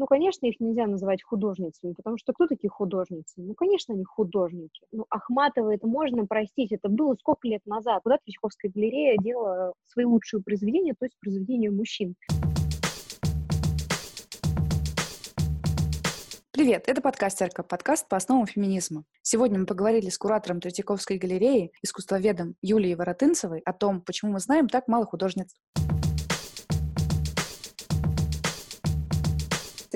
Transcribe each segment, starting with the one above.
Ну, конечно, их нельзя называть художницами, потому что кто такие художницы? Ну, конечно, они художники. Ну, Ахматова это можно простить, это было сколько лет назад. Куда Третьяковская галерея делала свои лучшие произведения, то есть произведения мужчин. Привет, это подкастерка, подкаст по основам феминизма. Сегодня мы поговорили с куратором Третьяковской галереи, искусствоведом Юлией Воротынцевой о том, почему мы знаем так мало художниц.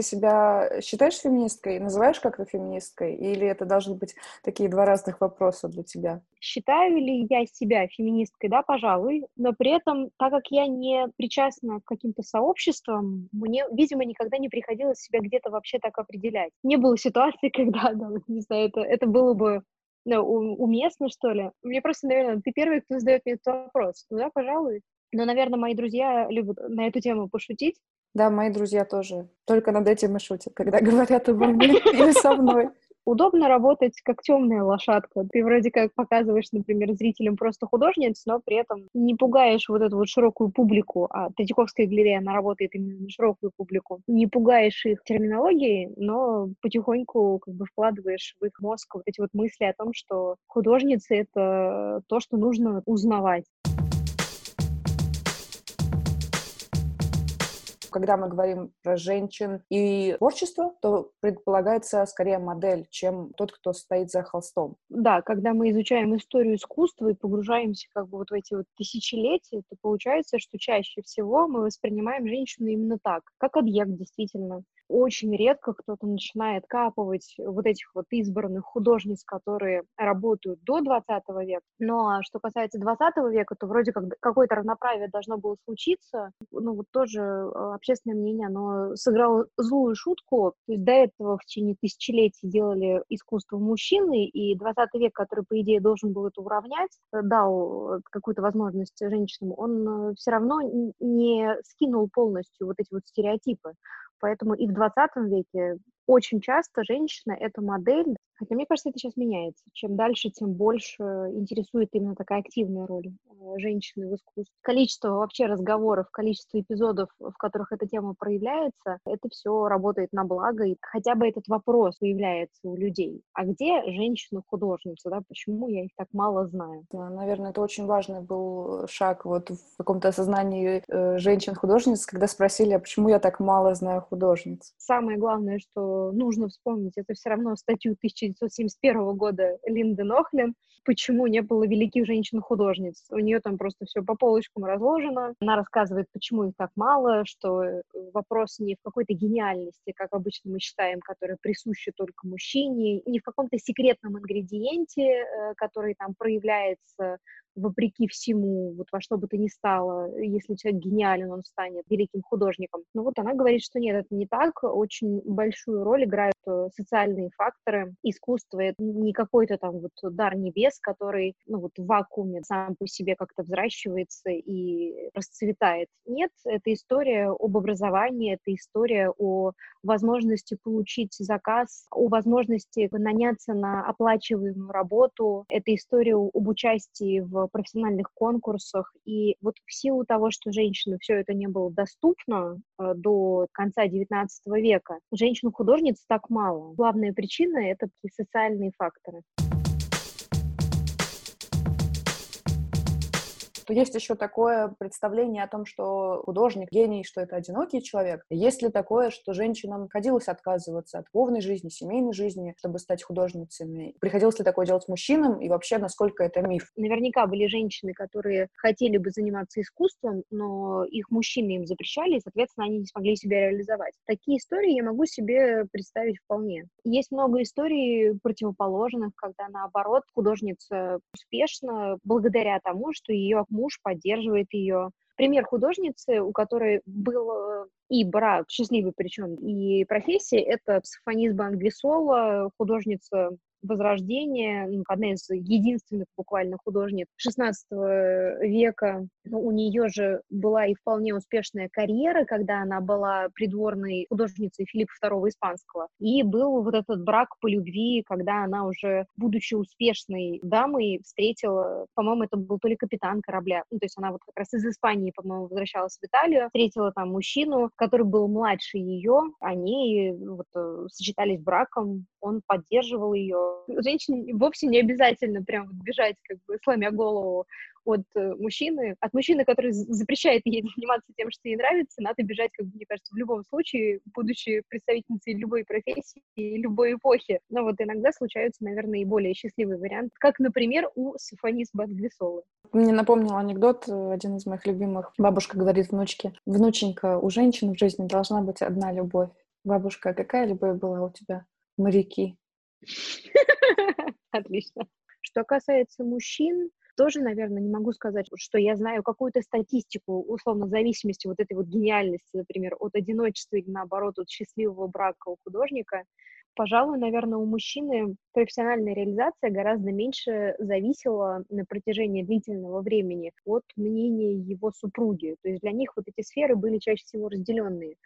Себя считаешь феминисткой? Называешь как-то феминисткой? Или это должны быть такие два разных вопроса для тебя? Считаю ли я себя феминисткой? Да, пожалуй. Но при этом, так как я не причастна к каким-то сообществам, мне, видимо, никогда не приходилось себя где-то вообще так определять. Не было ситуации, когда, да, не знаю, это, это было бы ну, уместно, что ли. Мне просто, наверное, ты первый, кто задает мне этот вопрос. Ну да, пожалуй. Но, наверное, мои друзья любят на эту тему пошутить. Да, мои друзья тоже. Только над этим и шутят, когда говорят обо мне или со мной. Удобно работать как темная лошадка. Ты вроде как показываешь, например, зрителям просто художниц, но при этом не пугаешь вот эту вот широкую публику. А Третьяковская галерея, она работает именно на широкую публику. Не пугаешь их терминологией, но потихоньку как бы вкладываешь в их мозг вот эти вот мысли о том, что художницы — это то, что нужно узнавать. Когда мы говорим про женщин и творчество, то предполагается скорее модель, чем тот, кто стоит за холстом. Да, когда мы изучаем историю искусства и погружаемся как бы вот в эти вот тысячелетия, то получается, что чаще всего мы воспринимаем женщину именно так, как объект действительно очень редко кто-то начинает капывать вот этих вот избранных художниц, которые работают до 20 века. Но а что касается 20 века, то вроде как какое-то равноправие должно было случиться. Ну вот тоже а, общественное мнение, оно сыграло злую шутку. То есть до этого в течение тысячелетий делали искусство мужчины, и 20 век, который, по идее, должен был это уравнять, э, дал какую-то возможность женщинам, он э, все равно не скинул полностью вот эти вот стереотипы. Поэтому и в 20 веке очень часто женщина — это модель, хотя мне кажется, это сейчас меняется. Чем дальше, тем больше интересует именно такая активная роль э, женщины в искусстве. Количество вообще разговоров, количество эпизодов, в которых эта тема проявляется, это все работает на благо, и хотя бы этот вопрос появляется у людей. А где женщина-художница, да, почему я их так мало знаю? Наверное, это очень важный был шаг вот в каком-то осознании э, женщин-художниц, когда спросили, а почему я так мало знаю художниц? Самое главное, что нужно вспомнить, это все равно статью 1971 года Линды Нохлин, почему не было великих женщин-художниц. У нее там просто все по полочкам разложено. Она рассказывает, почему их так мало, что э, вопрос не в какой-то гениальности, как обычно мы считаем, которая присуща только мужчине, не в каком-то секретном ингредиенте, э, который там проявляется вопреки всему, вот во что бы то ни стало, если человек гениален, он станет великим художником. Но вот она говорит, что нет, это не так. Очень большую роль играют э, социальные факторы. Искусство — это не какой-то там вот дар небес, который, ну вот в вакууме сам по себе как-то взращивается и расцветает. Нет, это история об образовании, это история о возможности получить заказ, о возможности наняться на оплачиваемую работу. Это история об участии в профессиональных конкурсах. И вот в силу того, что женщинам все это не было доступно э, до конца XIX века, женщин-художниц так мало. Главная причина — это социальные факторы. То есть еще такое представление о том, что художник, гений, что это одинокий человек. Есть ли такое, что женщинам приходилось отказываться от любовной жизни, семейной жизни, чтобы стать художницами? Приходилось ли такое делать мужчинам? И вообще, насколько это миф? Наверняка были женщины, которые хотели бы заниматься искусством, но их мужчины им запрещали, и, соответственно, они не смогли себя реализовать. Такие истории я могу себе представить вполне. Есть много историй противоположных, когда, наоборот, художница успешно благодаря тому, что ее муж поддерживает ее. Пример художницы, у которой был э, и брак, счастливый причем, и профессия, это психофонист Бангвисола, художница Возрождения, ну, одна из единственных буквально художниц XVI века. Ну, у нее же была и вполне успешная карьера, когда она была придворной художницей Филиппа II Испанского. И был вот этот брак по любви, когда она уже, будучи успешной дамой, встретила, по-моему, это был то ли капитан корабля, ну, то есть она вот как раз из Испании, по-моему, возвращалась в Италию, встретила там мужчину, который был младше ее, они вот э, сочетались браком, он поддерживал ее. Женщине вовсе не обязательно прям бежать, как бы сломя голову от э, мужчины, от мужчины, который запрещает ей заниматься тем, что ей нравится, надо бежать, как мне кажется, в любом случае, будучи представительницей любой профессии и любой эпохи. Но вот иногда случаются, наверное, и более счастливый вариант, как, например, у Сафонис Басглисовой. Мне напомнил анекдот, э, один из моих любимых. Бабушка говорит внучке, внученька, у женщин в жизни должна быть одна любовь. Бабушка, а какая любовь была у тебя? Моряки. Отлично. Что касается мужчин, тоже, наверное, не могу сказать, что я знаю какую-то статистику, условно, зависимости вот этой вот гениальности, например, от одиночества или, наоборот, от счастливого брака у художника. Пожалуй, наверное, у мужчины профессиональная реализация гораздо меньше зависела на протяжении длительного времени от мнения его супруги. То есть для них вот эти сферы были чаще всего разделенные.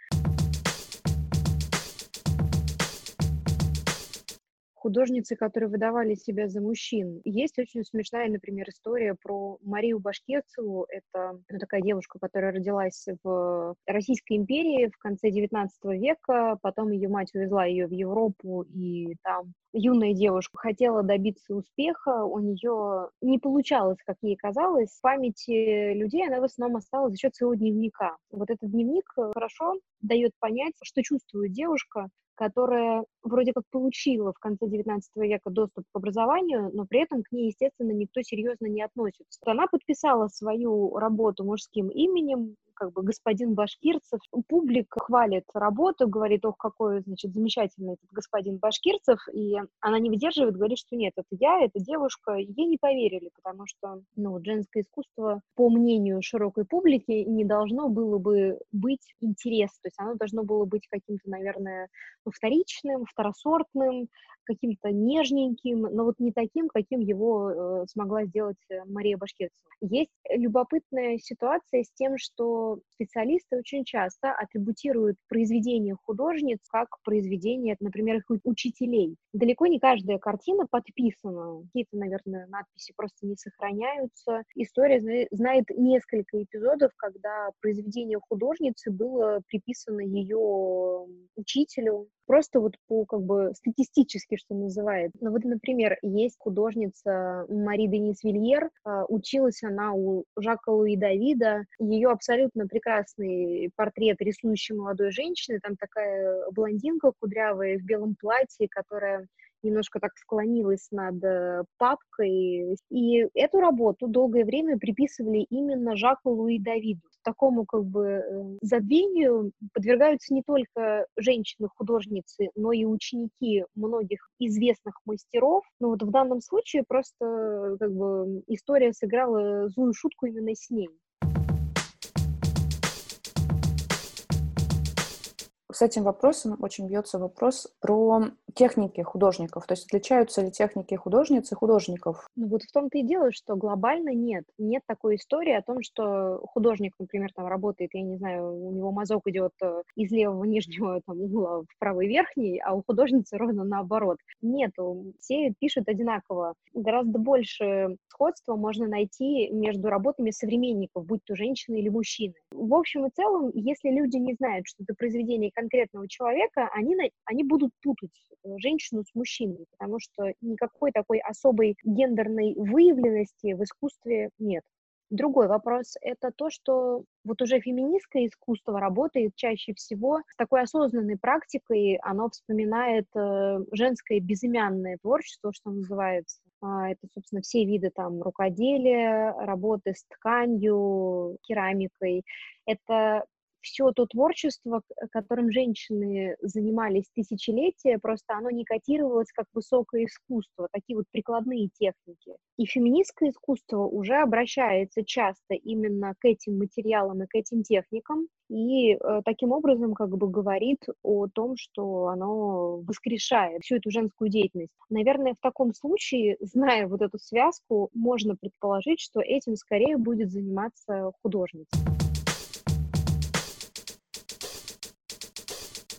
Художницы, которые выдавали себя за мужчин. Есть очень смешная, например, история про Марию Башкирцеву. Это ну, такая девушка, которая родилась в Российской империи в конце XIX века. Потом ее мать увезла ее в Европу, и там юная девушка хотела добиться успеха, у нее не получалось, как ей казалось. В памяти людей она в основном осталась за счет своего дневника. Вот этот дневник хорошо дает понять, что чувствует девушка, которая вроде как получила в конце XIX века доступ к образованию, но при этом к ней, естественно, никто серьезно не относится. Она подписала свою работу мужским именем, как бы господин Башкирцев. Публика хвалит работу, говорит, ох, какой, значит, замечательный этот господин Башкирцев, и она не выдерживает, говорит, что нет, это я, это девушка. Ей не поверили, потому что, ну, женское искусство, по мнению широкой публики, не должно было бы быть интерес, то есть оно должно было быть каким-то, наверное, ну, вторичным, второсортным, каким-то нежненьким, но вот не таким, каким его э, смогла сделать Мария Башкирцева. Есть любопытная ситуация с тем, что специалисты очень часто атрибутируют произведения художниц как произведения, например, их учителей. Далеко не каждая картина подписана. Какие-то, наверное, надписи просто не сохраняются. История знает несколько эпизодов, когда произведение художницы было приписано ее учителю, просто вот по как бы статистически, что называет. Ну вот, например, есть художница Мари Денис Вильер, а, училась она у Жака Луи Давида, ее абсолютно прекрасный портрет рисующей молодой женщины, там такая блондинка кудрявая в белом платье, которая немножко так склонилась над э, папкой. И эту работу долгое время приписывали именно Жаку Луи Давиду такому как бы э, забвению подвергаются не только женщины-художницы, но и ученики многих известных мастеров. Но вот в данном случае просто как бы история сыграла злую шутку именно с ней. С этим вопросом очень бьется вопрос про техники художников. То есть отличаются ли техники художниц и художников? Ну вот в том-то и дело, что глобально нет. Нет такой истории о том, что художник, например, там работает, я не знаю, у него мазок идет э, из левого нижнего там, угла в правый верхний, а у художницы ровно наоборот. Нету. Все пишут одинаково. Гораздо больше сходства можно найти между работами современников, будь то женщины или мужчины. В общем и целом, если люди не знают, что это произведение конкретного человека, они, они будут путать э, женщину с мужчиной, потому что никакой такой особой гендерной выявленности в искусстве нет. Другой вопрос — это то, что вот уже феминистское искусство работает чаще всего с такой осознанной практикой, оно вспоминает э, женское безымянное творчество, что называется. А, это, собственно, все виды там рукоделия, работы с тканью, керамикой. Это все то творчество, которым женщины занимались тысячелетия, просто оно не котировалось как высокое искусство, такие вот прикладные техники. И феминистское искусство уже обращается часто именно к этим материалам и к этим техникам, и э, таким образом как бы говорит о том, что оно воскрешает всю эту женскую деятельность. Наверное, в таком случае, зная вот эту связку, можно предположить, что этим скорее будет заниматься художница.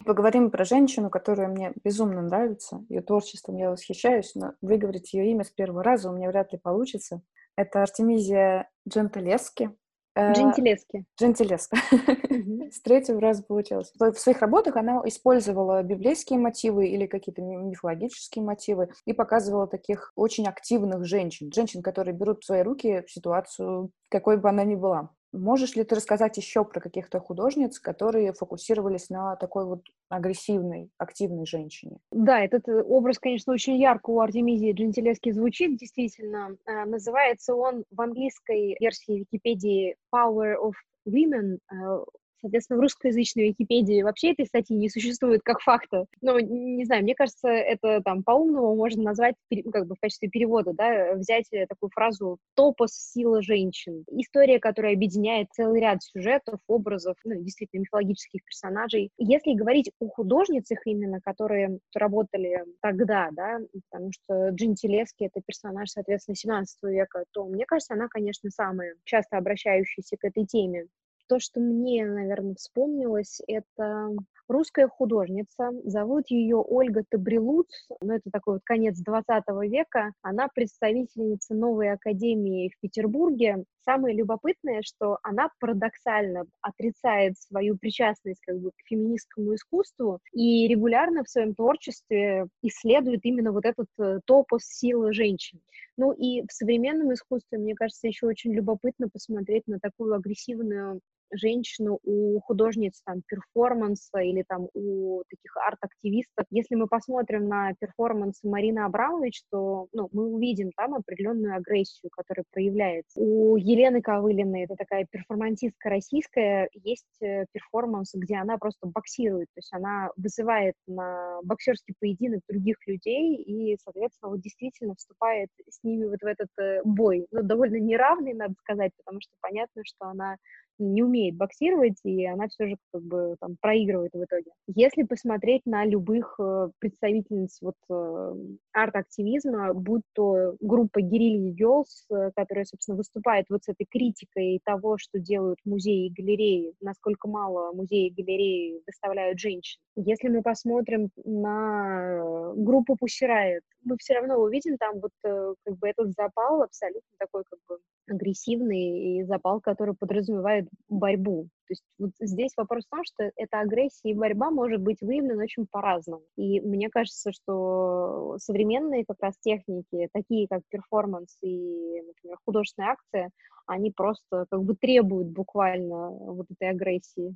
Поговорим про женщину, которая мне безумно нравится. Ее творчеством я восхищаюсь, но выговорить ее имя с первого раза у меня вряд ли получится. Это Артемизия Джентелески. Э, Джентилески. Джентилеска. С третьего раза получилось. В своих работах она использовала библейские мотивы или какие-то мифологические мотивы и показывала таких очень активных женщин. Женщин, которые берут в свои руки ситуацию, какой бы она ни была. Можешь ли ты рассказать еще про каких-то художниц, которые фокусировались на такой вот агрессивной, активной женщине? Да, этот э, образ, конечно, очень ярко у Артемизии Джентилески звучит, действительно. Э, называется он в английской версии Википедии Power of Women, э, Соответственно, в русскоязычной Википедии вообще этой статьи не существует как факта. Но, не знаю, мне кажется, это там по-умному можно назвать ну, как бы в качестве перевода, да, взять э, такую фразу «топос сила женщин». История, которая объединяет целый ряд сюжетов, образов, ну, действительно, мифологических персонажей. Если говорить о художницах именно, которые работали тогда, да, потому что Джентилески — это персонаж, соответственно, 17 века, то, мне кажется, она, конечно, самая часто обращающаяся к этой теме. То, что мне, наверное, вспомнилось, это русская художница. Зовут ее Ольга Табрилуц, но это такой вот конец 20 века. Она представительница новой академии в Петербурге. Самое любопытное, что она парадоксально отрицает свою причастность как бы, к феминистскому искусству и регулярно в своем творчестве исследует именно вот этот э, топос силы женщин. Ну и в современном искусстве, мне кажется, еще очень любопытно посмотреть на такую агрессивную женщину у художниц там перформанса или там у таких арт-активистов. Если мы посмотрим на перформанс Марины Абрамович, то ну, мы увидим там определенную агрессию, которая проявляется. У Елены Ковылиной, это такая перформантистка российская, есть э, перформанс, где она просто боксирует, то есть она вызывает на боксерский поединок других людей и, соответственно, вот действительно вступает с ними вот в этот э, бой. Ну, довольно неравный, надо сказать, потому что понятно, что она не умеет боксировать, и она все же как бы там проигрывает в итоге. Если посмотреть на любых э, представительниц вот э, арт-активизма, будь то группа Guerrilla Girls, э, которая, собственно, выступает вот с этой критикой того, что делают музеи и галереи, насколько мало музеи и галереи выставляют женщин. Если мы посмотрим на группу Riot, мы все равно увидим там вот как бы этот запал абсолютно такой как бы агрессивный и запал, который подразумевает борьбу. То есть вот здесь вопрос в том, что эта агрессия и борьба может быть выявлена очень по-разному. И мне кажется, что современные как раз техники, такие как перформанс и, например, художественная акция, они просто как бы требуют буквально вот этой агрессии.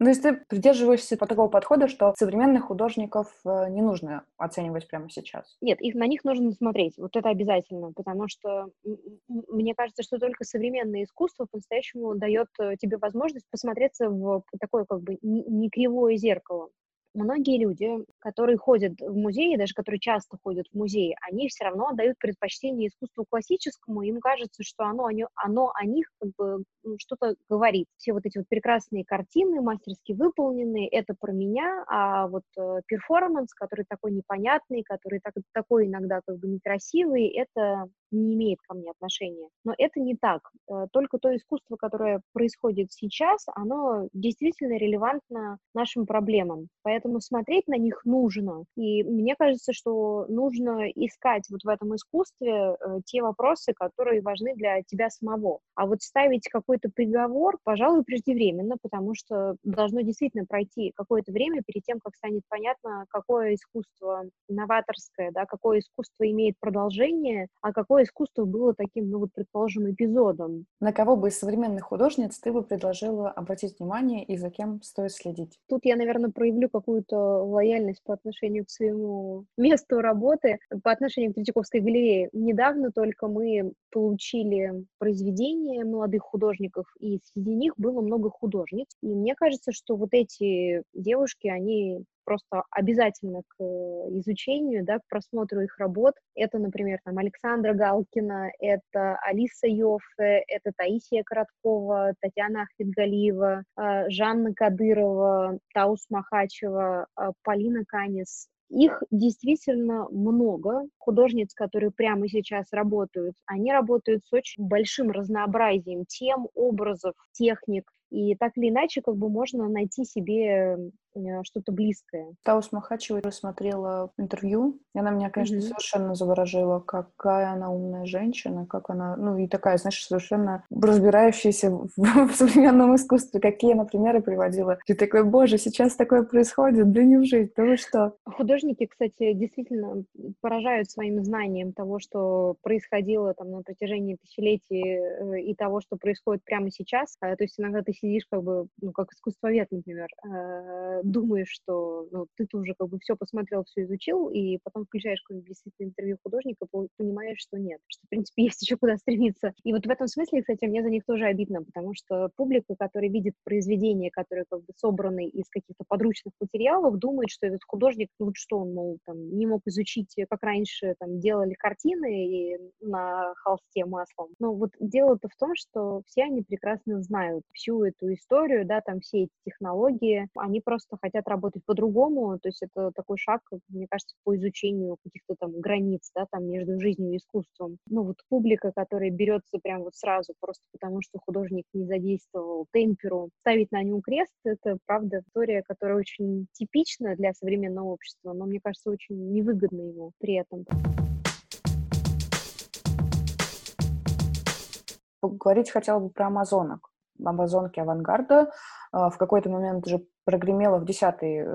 Ну, то есть ты придерживаешься такого подхода, что современных художников э, не нужно оценивать прямо сейчас? Нет, их, на них нужно смотреть, вот это обязательно, потому что мне кажется, что только современное искусство по-настоящему дает э, тебе возможность посмотреться в такое как бы не кривое зеркало многие люди, которые ходят в музеи, даже которые часто ходят в музеи, они все равно отдают предпочтение искусству классическому, им кажется, что оно, оно, оно о них как бы ну, что-то говорит. Все вот эти вот прекрасные картины, мастерски выполненные, это про меня, а вот э, перформанс, который такой непонятный, который так, такой иногда как бы некрасивый, это не имеет ко мне отношения. Но это не так. Э, только то искусство, которое происходит сейчас, оно действительно релевантно нашим проблемам. Поэтому смотреть на них нужно. И мне кажется, что нужно искать вот в этом искусстве э, те вопросы, которые важны для тебя самого. А вот ставить какой-то приговор, пожалуй, преждевременно, потому что должно действительно пройти какое-то время перед тем, как станет понятно, какое искусство новаторское, да, какое искусство имеет продолжение, а какое искусство было таким, ну вот, предположим, эпизодом. На кого бы из современных художниц ты бы предложила обратить внимание и за кем стоит следить? Тут я, наверное, проявлю какую какую-то лояльность по отношению к своему месту работы, по отношению к Третьяковской галерее. Недавно только мы получили произведения молодых художников, и среди них было много художниц. И мне кажется, что вот эти девушки, они просто обязательно к э, изучению, да, к просмотру их работ. Это, например, там Александра Галкина, это Алиса Йоффе, это Таисия Короткова, Татьяна Ахмедгалиева, э, Жанна Кадырова, Таус Махачева, э, Полина Канис, их действительно много. Художниц, которые прямо сейчас работают, они работают с очень большим разнообразием тем, образов, техник. И так или иначе, как бы можно найти себе что-то близкое. Таус Махачева я смотрела интервью, и она меня, конечно, mm-hmm. совершенно заворожила, какая она умная женщина, как она, ну и такая, знаешь, совершенно разбирающаяся в, в современном искусстве, какие она примеры приводила. Ты такой, боже, сейчас такое происходит, да не в жизнь, да вы что? Художники, кстати, действительно поражают своим знанием того, что происходило там на протяжении тысячелетий э, и того, что происходит прямо сейчас. А, то есть иногда ты сидишь как бы, ну, как искусствовед, например, э, думаешь, что ну, ты-то уже как бы все посмотрел, все изучил, и потом включаешь какое-нибудь действительно интервью художника, понимаешь, что нет, что, в принципе, есть еще куда стремиться. И вот в этом смысле, кстати, мне за них тоже обидно, потому что публика, которая видит произведения, которые как бы собраны из каких-то подручных материалов, думает, что этот художник, ну вот что он, мол, там, не мог изучить, как раньше там делали картины и на холсте маслом. Но вот дело-то в том, что все они прекрасно знают всю эту историю, да, там все эти технологии, они просто просто хотят работать по-другому, то есть это такой шаг, мне кажется, по изучению каких-то там границ, да, там между жизнью и искусством. Ну вот публика, которая берется прям вот сразу, просто потому что художник не задействовал темперу, ставить на нем крест, это, правда, история, которая очень типична для современного общества, но, мне кажется, очень невыгодна ему при этом. Поговорить хотела бы про амазонок амазонки авангарда. А, в какой-то момент уже прогремела в 10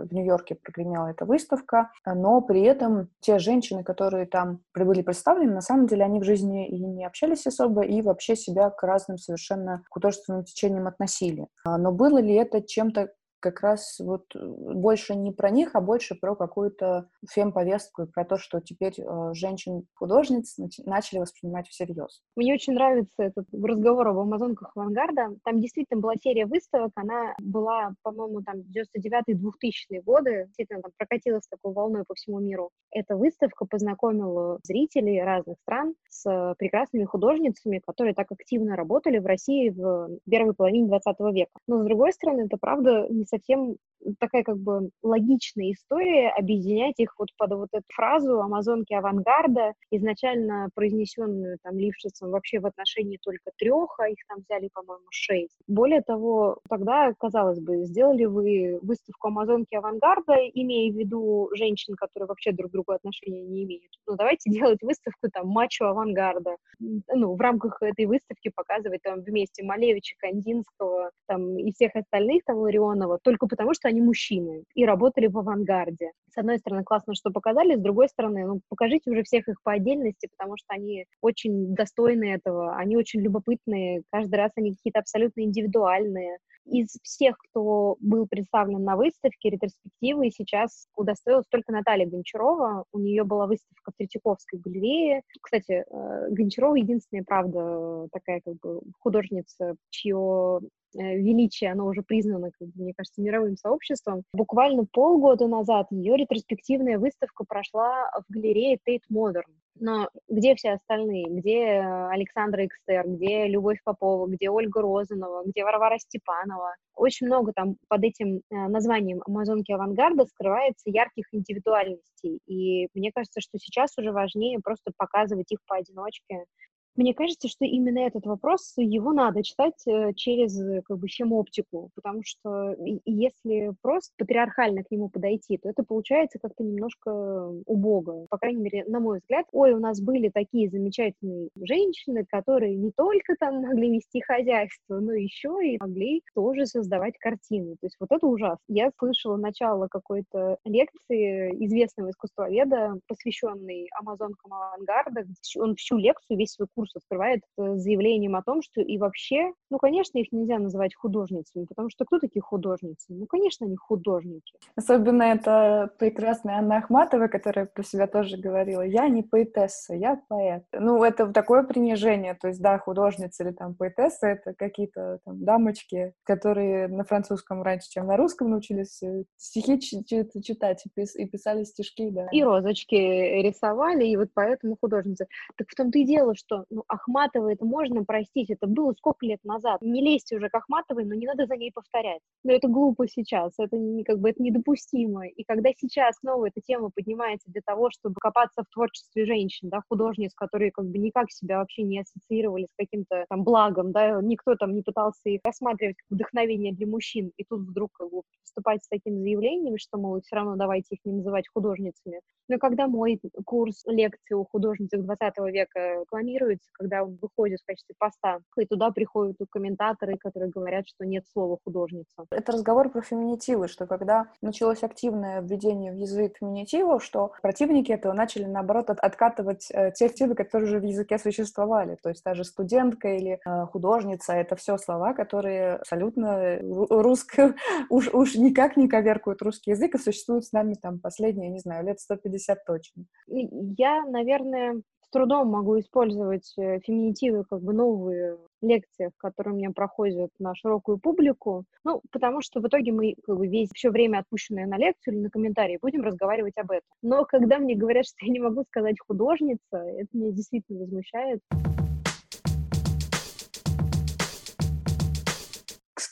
в Нью-Йорке прогремела эта выставка, но при этом те женщины, которые там были представлены, на самом деле они в жизни и не общались особо, и вообще себя к разным совершенно художественным течениям относили. А, но было ли это чем-то как раз вот э, больше не про них, а больше про какую-то фем-повестку и про то, что теперь э, женщин-художниц начали воспринимать всерьез. Мне очень нравится этот разговор об амазонках авангарда. Там действительно была серия выставок, она была, по-моему, там 99-2000 годы, действительно там прокатилась такой волной по всему миру. Эта выставка познакомила зрителей разных стран с прекрасными художницами, которые так активно работали в России в первой половине 20 века. Но, с другой стороны, это правда не совсем совсем такая как бы логичная история объединять их вот под вот эту фразу «Амазонки авангарда», изначально произнесенную там Лившицем вообще в отношении только трех, а их там взяли, по-моему, шесть. Более того, тогда, казалось бы, сделали вы выставку «Амазонки авангарда», имея в виду женщин, которые вообще друг к другу отношения не имеют. Ну, давайте делать выставку там «Мачо авангарда». Ну, в рамках этой выставки показывать там вместе Малевича, Кандинского там и всех остальных, там, Ларионова, только потому, что они мужчины и работали в авангарде. С одной стороны, классно, что показали, с другой стороны, ну, покажите уже всех их по отдельности, потому что они очень достойны этого, они очень любопытные, каждый раз они какие-то абсолютно индивидуальные. Из всех, кто был представлен на выставке ретроспективы, сейчас удостоилась только Наталья Гончарова. У нее была выставка в Третьяковской галерее. Кстати, э, Гончарова единственная, правда, такая как бы художница, чье Э, величие, оно уже признано, как бы, мне кажется, мировым сообществом. Буквально полгода назад ее ретроспективная выставка прошла в галерее Tate Modern. Но где все остальные? Где Александра Экстер, где Любовь Попова, где Ольга Розанова, где Варвара Степанова? Очень много там под этим э, названием «Амазонки авангарда» скрывается ярких индивидуальностей. И мне кажется, что сейчас уже важнее просто показывать их поодиночке, мне кажется, что именно этот вопрос, его надо читать э, через э, как бы оптику, потому что если просто патриархально к нему подойти, то это получается как-то немножко убого. По крайней мере, на мой взгляд, ой, у нас были такие замечательные женщины, которые не только там могли вести хозяйство, но еще и могли тоже создавать картины. То есть вот это ужасно. Я слышала начало какой-то лекции известного искусствоведа, посвященной амазонкам авангарда. Он всю лекцию, весь свой курс курс открывает с заявлением о том, что и вообще, ну, конечно, их нельзя называть художницами, потому что кто такие художницы? Ну, конечно, они художники. Особенно это прекрасная Анна Ахматова, которая про себя тоже говорила, я не поэтесса, я поэт. Ну, это такое принижение, то есть, да, художница или там поэтесса, это какие-то там дамочки, которые на французском раньше, чем на русском научились э, стихи читать и писали стишки, да. И розочки рисовали, и вот поэтому художницы. Так в том-то и дело, что ну, Ахматова это можно простить, это было сколько лет назад. Не лезьте уже к Ахматовой, но не надо за ней повторять. Но это глупо сейчас, это не, как бы это недопустимо. И когда сейчас снова эта тема поднимается для того, чтобы копаться в творчестве женщин, да, художниц, которые как бы никак себя вообще не ассоциировали с каким-то там благом, да, никто там не пытался их рассматривать как вдохновение для мужчин, и тут вдруг как бы выступать с таким заявлением, что, мол, все равно давайте их не называть художницами. Но когда мой курс лекции у художниц 20 века рекламируется, когда он выходит в качестве поста, и туда приходят комментаторы, которые говорят, что нет слова художница. Это разговор про феминитивы, что когда началось активное введение в язык феминитивов, что противники этого начали, наоборот, от откатывать э, те активы, которые уже в языке существовали. То есть та же студентка или э, художница — это все слова, которые абсолютно русские, уж, уж никак не коверкуют русский язык и существуют с нами там последние, не знаю, лет 150 точно. Я, наверное, трудом могу использовать э, феминитивы как бы новые лекциях, которые у меня проходят на широкую публику, ну, потому что в итоге мы как бы весь все время отпущенное на лекцию или на комментарии будем разговаривать об этом. Но когда мне говорят, что я не могу сказать художница, это меня действительно возмущает.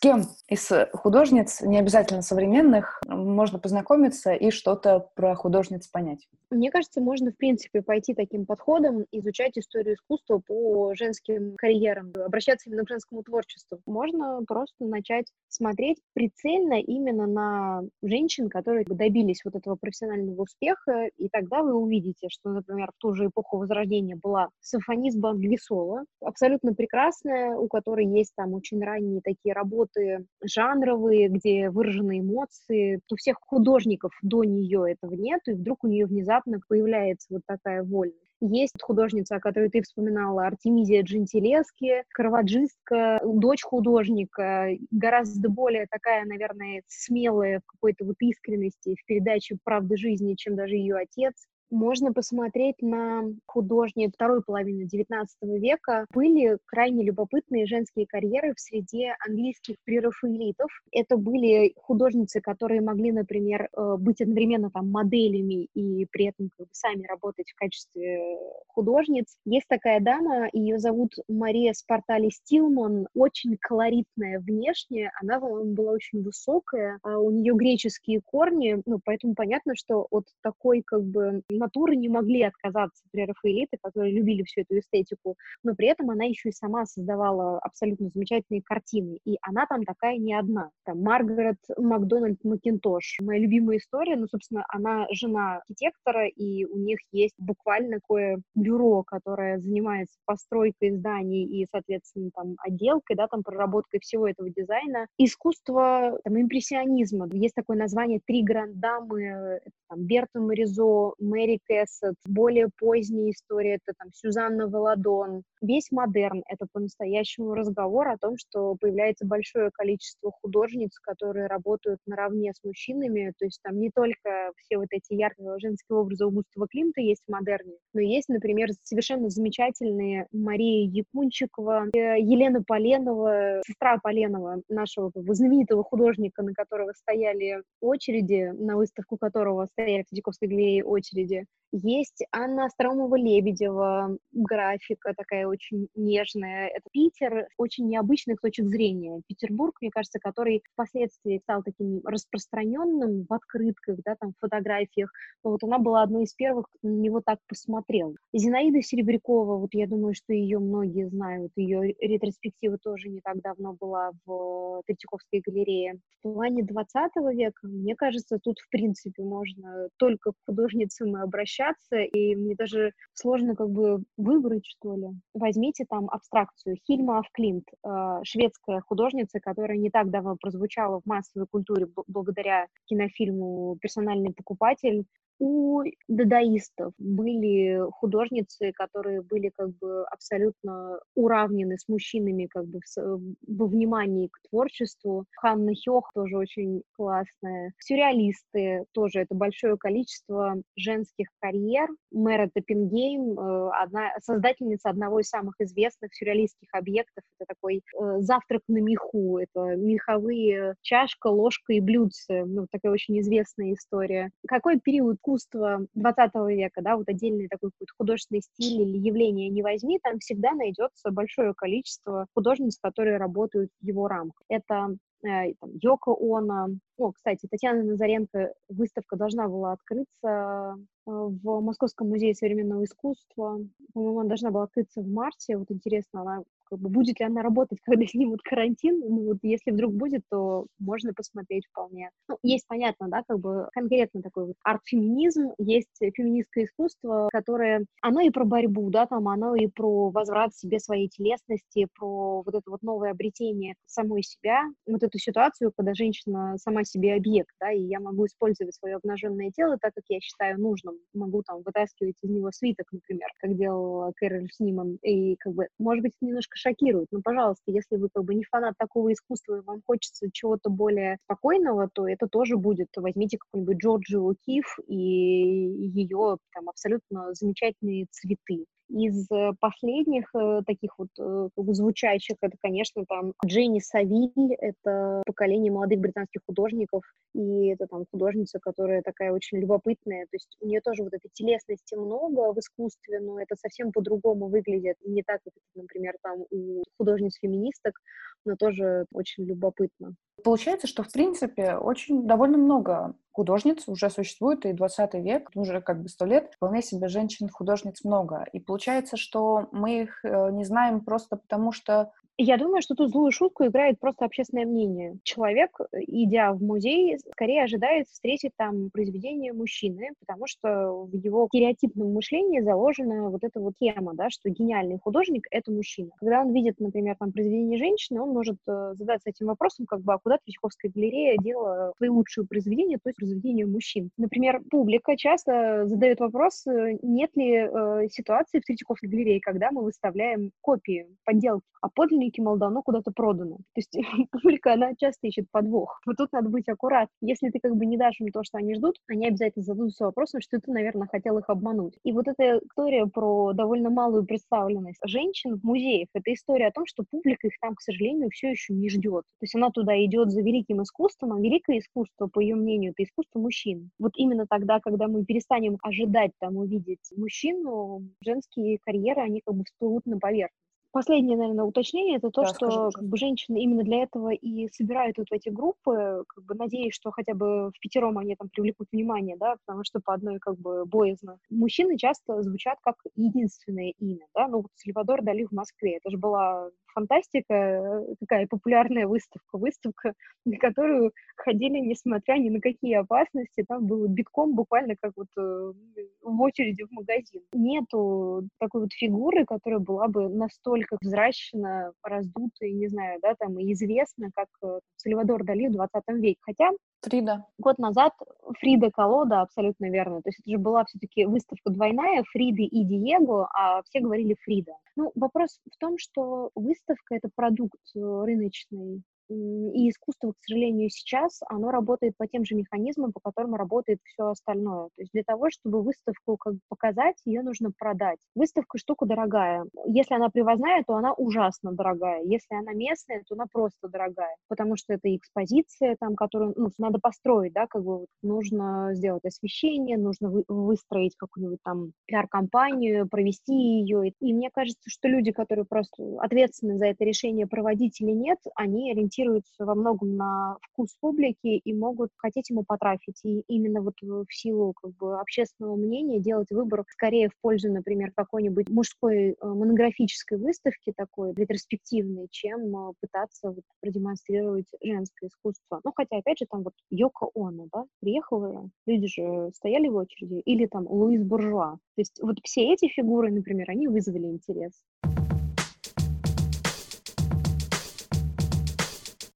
Кем из художниц, не обязательно современных, можно познакомиться и что-то про художниц понять? Мне кажется, можно, в принципе, пойти таким подходом, изучать историю искусства по женским карьерам, обращаться именно к женскому творчеству. Можно просто начать смотреть прицельно именно на женщин, которые добились вот этого профессионального успеха, и тогда вы увидите, что, например, в ту же эпоху Возрождения была симфонистка Ангвисола, абсолютно прекрасная, у которой есть там очень ранние такие работы, работы жанровые, где выражены эмоции. У всех художников до нее этого нет, и вдруг у нее внезапно появляется вот такая вольность. Есть художница, о которой ты вспоминала, Артемизия Джентилески, караваджистка, дочь художника, гораздо более такая, наверное, смелая в какой-то вот искренности в передаче правды жизни, чем даже ее отец можно посмотреть на художниц второй половины XIX века. Были крайне любопытные женские карьеры в среде английских прерафаэлитов. Это были художницы, которые могли, например, э, быть одновременно там моделями и при этом как бы, сами работать в качестве художниц. Есть такая дама, ее зовут Мария Спартали Стилман, очень колоритная внешне, она была очень высокая, а у нее греческие корни, ну, поэтому понятно, что от такой как бы натуры не могли отказаться прерафаэлиты, которые любили всю эту эстетику, но при этом она еще и сама создавала абсолютно замечательные картины, и она там такая не одна. Там Маргарет Макдональд Макинтош, моя любимая история, ну, собственно, она жена архитектора, и у них есть буквально такое бюро, которое занимается постройкой зданий и, соответственно, там, отделкой, да, там, проработкой всего этого дизайна. Искусство, там, импрессионизма. Есть такое название «Три грандамы», там, Берта Моризо, Мэри Кэссет, более поздняя история, это там Сюзанна Володон. Весь модерн — это по-настоящему разговор о том, что появляется большое количество художниц, которые работают наравне с мужчинами, то есть там не только все вот эти яркие женские образы Густава Климта есть в модерне, но есть, например, совершенно замечательные Мария Якунчикова, э, Елена Поленова, сестра Поленова, нашего знаменитого художника, на которого стояли очереди, на выставку которого стояли в Третьяковской галерее очереди. Есть Анна Остромова-Лебедева, графика такая очень нежная. Это Питер очень необычных точек зрения. Петербург, мне кажется, который впоследствии стал таким распространенным в открытках, да, там, в фотографиях. Но вот она была одной из первых, кто на него так посмотрел. Зинаида Серебрякова, вот я думаю, что ее многие знают. Ее ретроспектива тоже не так давно была в Третьяковской галерее. В плане 20 века, мне кажется, тут, в принципе, можно только к художницам и обращаться, и мне даже сложно как бы выбрать, что ли. Возьмите там абстракцию. Хильма Афклинт, э, шведская художница, которая не так давно прозвучала в массовой культуре благодаря кинофильму «Персональный покупатель», у дадаистов были художницы, которые были как бы абсолютно уравнены с мужчинами как бы во внимании к творчеству. Ханна Хёх тоже очень классная. Сюрреалисты тоже это большое количество женских карьер. Мэра Топпингейм, э, одна, создательница одного из самых известных сюрреалистских объектов. Это такой э, завтрак на меху. Это меховые чашка, ложка и блюдце. Ну, такая очень известная история. Какой период искусства 20 века, да, вот отдельный такой какой-то художественный стиль или явление не возьми, там всегда найдется большое количество художниц, которые работают в его рамках. Это там, Йоко Оно. О, кстати, Татьяна Назаренко выставка должна была открыться э, в Московском музее современного искусства. По-моему, она должна была открыться в марте. Вот интересно, она как бы, будет ли она работать, когда снимут карантин. Ну, вот если вдруг будет, то можно посмотреть вполне. Ну, есть, понятно, да, как бы конкретно такой вот арт-феминизм, есть феминистское искусство, которое, оно и про борьбу, да, там, оно и про возврат себе своей телесности, про вот это вот новое обретение самой себя, вот эту ситуацию, когда женщина сама себе объект, да, и я могу использовать свое обнаженное тело так, как я считаю нужным. Могу там вытаскивать из него свиток, например, как делала Кэрол Сниман, и как бы, может быть, немножко шокирует. Но, пожалуйста, если вы как бы не фанат такого искусства и вам хочется чего-то более спокойного, то это тоже будет. Возьмите какой-нибудь Джорджию Киф и ее там абсолютно замечательные цветы. Из э, последних э, таких вот э, звучащих, это, конечно, там Дженни Савиль, это поколение молодых британских художников, и это там художница, которая такая очень любопытная, то есть у нее тоже вот этой телесности много в искусстве, но это совсем по-другому выглядит, не так, как, например, там у художниц-феминисток, но тоже очень любопытно. Получается, что, в принципе, очень довольно много художниц уже существует, и 20 век, уже как бы сто лет, вполне себе женщин-художниц много. И получается, что мы их э, не знаем просто потому, что я думаю, что тут злую шутку играет просто общественное мнение. Человек, э, идя в музей, скорее ожидает встретить там произведение мужчины, потому что в его стереотипном мышлении заложена вот эта вот тема, да, что гениальный художник — это мужчина. Когда он видит, например, там произведение женщины, он может э, задаться этим вопросом, как бы, а куда Третьяковская галерея делала свои лучшие произведения, то есть произведения мужчин. Например, публика часто задает вопрос, э, нет ли э, ситуации в Третьяковской галерее, когда мы выставляем копии, подделки, а подлинные публике, мол, давно куда-то продано. То есть публика, она часто ищет подвох. Вот тут надо быть аккурат. Если ты как бы не дашь им то, что они ждут, они обязательно зададутся вопросом, что ты, наверное, хотел их обмануть. И вот эта история про довольно малую представленность женщин в музеях, это история о том, что публика их там, к сожалению, все еще не ждет. То есть она туда идет за великим искусством, а великое искусство, по ее мнению, это искусство мужчин. Вот именно тогда, когда мы перестанем ожидать там увидеть мужчину, женские карьеры, они как бы всплывут на поверхность. Последнее, наверное, уточнение это то, да, что как бы, женщины именно для этого и собирают вот эти группы, как бы надеясь, что хотя бы в пятером они там привлекут внимание, да, потому что по одной как бы боязно. Мужчины часто звучат как единственное имя, да, ну вот Сальвадор Дали в Москве, это же была фантастика, такая популярная выставка, выставка, на которую ходили, несмотря ни на какие опасности, там было битком буквально как вот э, в очереди в магазин. Нету такой вот фигуры, которая была бы настолько взращена, раздута, и не знаю, да, там, и известна, как э, Сальвадор Дали в 20 веке. Хотя Фрида. Год назад Фрида Колода, абсолютно верно. То есть это же была все-таки выставка двойная, Фриды и Диего, а все говорили Фрида. Ну, вопрос в том, что выставка — это продукт э, рыночный, и искусство, к сожалению, сейчас, оно работает по тем же механизмам, по которым работает все остальное. То есть для того, чтобы выставку как бы показать, ее нужно продать. Выставка штука дорогая. Если она привозная, то она ужасно дорогая. Если она местная, то она просто дорогая. Потому что это экспозиция, там, которую ну, надо построить, да, как бы нужно сделать освещение, нужно вы, выстроить какую-нибудь там пиар-компанию, провести ее. И мне кажется, что люди, которые просто ответственны за это решение, проводить или нет, они ориентируются ориентируются во многом на вкус публики и могут хотеть ему потрафить. И именно вот в силу как бы, общественного мнения делать выбор скорее в пользу, например, какой-нибудь мужской э, монографической выставки такой, ретроспективной, чем э, пытаться вот, продемонстрировать женское искусство. Ну, хотя, опять же, там вот Йоко Оно, да, приехала, люди же стояли в очереди, или там Луис Буржуа. То есть вот все эти фигуры, например, они вызвали интерес.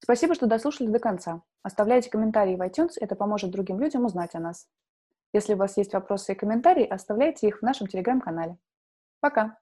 Спасибо, что дослушали до конца. Оставляйте комментарии в iTunes, это поможет другим людям узнать о нас. Если у вас есть вопросы и комментарии, оставляйте их в нашем телеграм-канале. Пока!